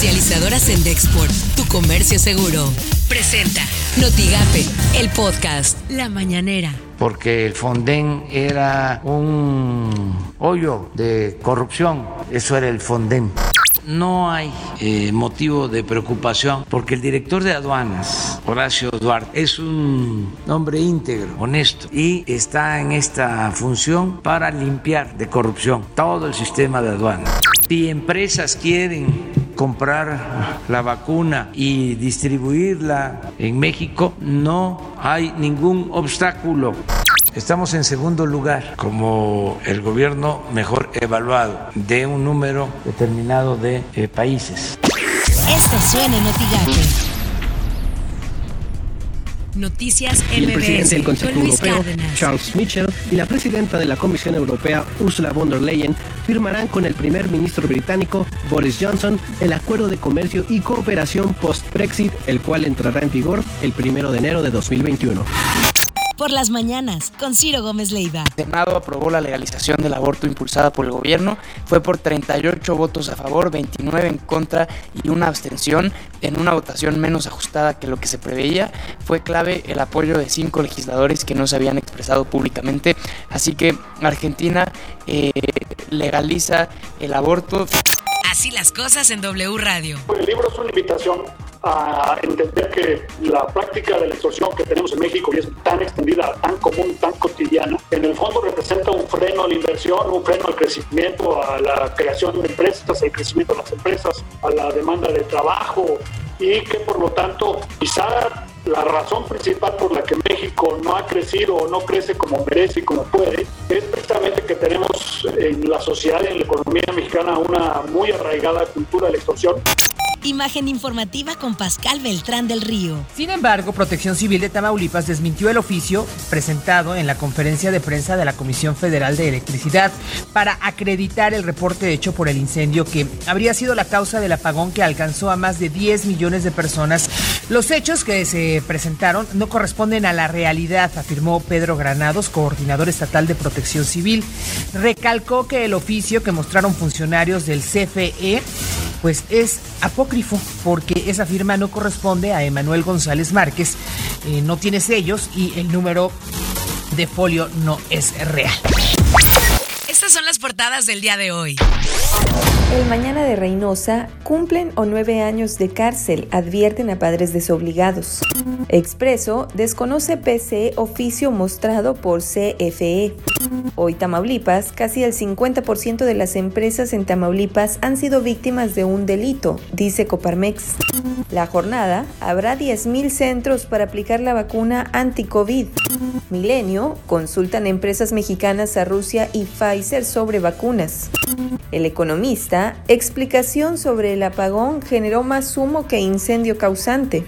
Comercializadoras en Dexport, tu comercio seguro. Presenta Notigape, el podcast La Mañanera. Porque el Fonden era un hoyo de corrupción. Eso era el Fonden. No hay eh, motivo de preocupación porque el director de aduanas, Horacio Duarte, es un hombre íntegro, honesto y está en esta función para limpiar de corrupción todo el sistema de aduanas. Si empresas quieren comprar la vacuna y distribuirla en México, no hay ningún obstáculo. Estamos en segundo lugar como el gobierno mejor evaluado de un número determinado de eh, países. Esto suena en Noticias MBS. El presidente del Consejo Europeo, Charles Michel, y la presidenta de la Comisión Europea, Ursula von der Leyen, firmarán con el primer ministro británico, Boris Johnson, el acuerdo de comercio y cooperación post-Brexit, el cual entrará en vigor el primero de enero de 2021 por las mañanas con Ciro Gómez Leiva. El Senado aprobó la legalización del aborto impulsada por el gobierno. Fue por 38 votos a favor, 29 en contra y una abstención en una votación menos ajustada que lo que se preveía. Fue clave el apoyo de cinco legisladores que no se habían expresado públicamente. Así que Argentina eh, legaliza el aborto. Así las cosas en W Radio. El libro es una invitación a entender que la práctica de la extorsión que tenemos en México y es tan extendida, tan común, tan cotidiana, en el fondo representa un freno a la inversión, un freno al crecimiento, a la creación de empresas, al crecimiento de las empresas, a la demanda de trabajo y que por lo tanto quizá la razón principal por la que México no ha crecido o no crece como merece y como puede es precisamente que tenemos en la sociedad y en la economía mexicana una muy arraigada cultura de la extorsión Imagen informativa con Pascal Beltrán del Río. Sin embargo, Protección Civil de Tamaulipas desmintió el oficio presentado en la conferencia de prensa de la Comisión Federal de Electricidad para acreditar el reporte hecho por el incendio que habría sido la causa del apagón que alcanzó a más de 10 millones de personas. Los hechos que se presentaron no corresponden a la realidad, afirmó Pedro Granados, coordinador estatal de Protección Civil. Recalcó que el oficio que mostraron funcionarios del CFE pues es apócrifo porque esa firma no corresponde a Emanuel González Márquez, eh, no tiene sellos y el número de folio no es real. Estas son las portadas del día de hoy. El Mañana de Reynosa cumplen o nueve años de cárcel, advierten a padres desobligados. Expreso desconoce PC oficio mostrado por CFE. Hoy Tamaulipas, casi el 50% de las empresas en Tamaulipas han sido víctimas de un delito, dice Coparmex. La jornada habrá 10.000 centros para aplicar la vacuna anti-COVID. Milenio consultan empresas mexicanas a Rusia y Pfizer sobre vacunas. El economista, explicación sobre el apagón generó más humo que incendio causante.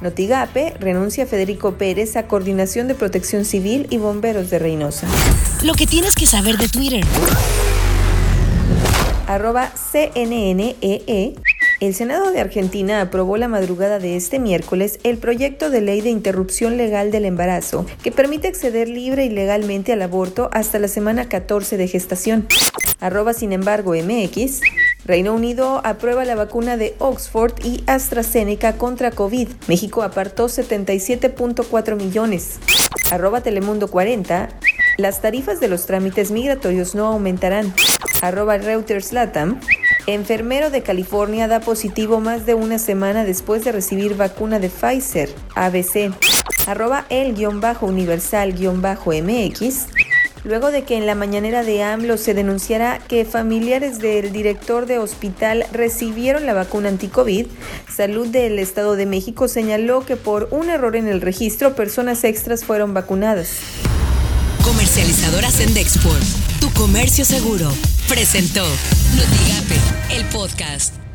Notigape renuncia Federico Pérez a Coordinación de Protección Civil y Bomberos de Reynosa. Lo que tienes que saber de Twitter. Arroba CNNEE e. el Senado de Argentina aprobó la madrugada de este miércoles el proyecto de ley de interrupción legal del embarazo que permite acceder libre y legalmente al aborto hasta la semana 14 de gestación. Arroba sin embargo MX. Reino Unido aprueba la vacuna de Oxford y AstraZeneca contra COVID. México apartó 77.4 millones. Arroba Telemundo 40. Las tarifas de los trámites migratorios no aumentarán. Arroba Reuters Latam. Enfermero de California da positivo más de una semana después de recibir vacuna de Pfizer. ABC. Arroba el-universal-mx luego de que en la mañanera de AMLO se denunciara que familiares del director de hospital recibieron la vacuna anticovid, Salud del Estado de México señaló que por un error en el registro personas extras fueron vacunadas. Comercializadoras en Dexport, tu comercio seguro, presentó Notigape, el podcast.